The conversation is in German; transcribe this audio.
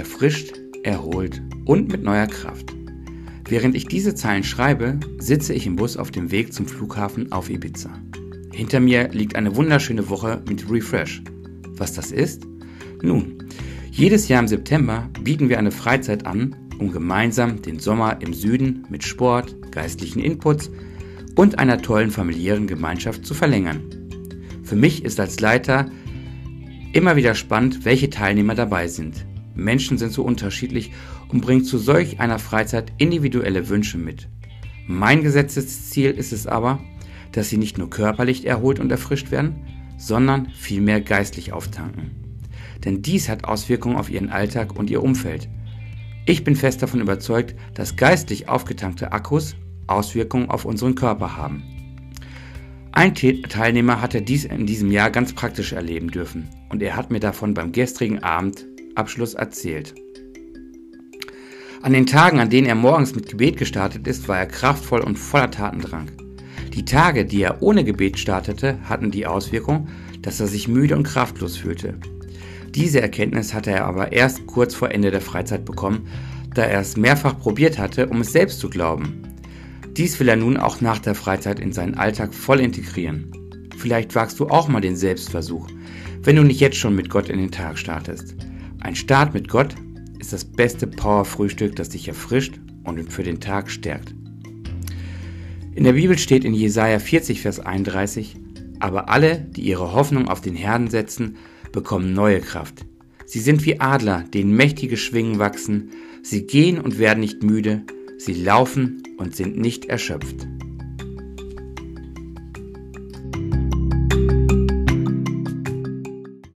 erfrischt, erholt und mit neuer Kraft. Während ich diese Zeilen schreibe, sitze ich im Bus auf dem Weg zum Flughafen auf Ibiza. Hinter mir liegt eine wunderschöne Woche mit Refresh. Was das ist? Nun, jedes Jahr im September bieten wir eine Freizeit an, um gemeinsam den Sommer im Süden mit Sport, geistlichen Inputs und einer tollen familiären Gemeinschaft zu verlängern. Für mich ist als Leiter immer wieder spannend, welche Teilnehmer dabei sind. Menschen sind so unterschiedlich und bringen zu solch einer Freizeit individuelle Wünsche mit. Mein gesetztes Ziel ist es aber, dass sie nicht nur körperlich erholt und erfrischt werden, sondern vielmehr geistlich auftanken. Denn dies hat Auswirkungen auf ihren Alltag und ihr Umfeld. Ich bin fest davon überzeugt, dass geistlich aufgetankte Akkus Auswirkungen auf unseren Körper haben. Ein Teilnehmer hatte dies in diesem Jahr ganz praktisch erleben dürfen und er hat mir davon beim gestrigen Abendabschluss erzählt. An den Tagen, an denen er morgens mit Gebet gestartet ist, war er kraftvoll und voller Tatendrang. Die Tage, die er ohne Gebet startete, hatten die Auswirkung, dass er sich müde und kraftlos fühlte. Diese Erkenntnis hatte er aber erst kurz vor Ende der Freizeit bekommen, da er es mehrfach probiert hatte, um es selbst zu glauben. Dies will er nun auch nach der Freizeit in seinen Alltag voll integrieren. Vielleicht wagst du auch mal den Selbstversuch, wenn du nicht jetzt schon mit Gott in den Tag startest. Ein Start mit Gott ist das beste Power-Frühstück, das dich erfrischt und für den Tag stärkt. In der Bibel steht in Jesaja 40, Vers 31, aber alle, die ihre Hoffnung auf den Herrn setzen, bekommen neue Kraft. Sie sind wie Adler, denen mächtige Schwingen wachsen, sie gehen und werden nicht müde, sie laufen und sind nicht erschöpft.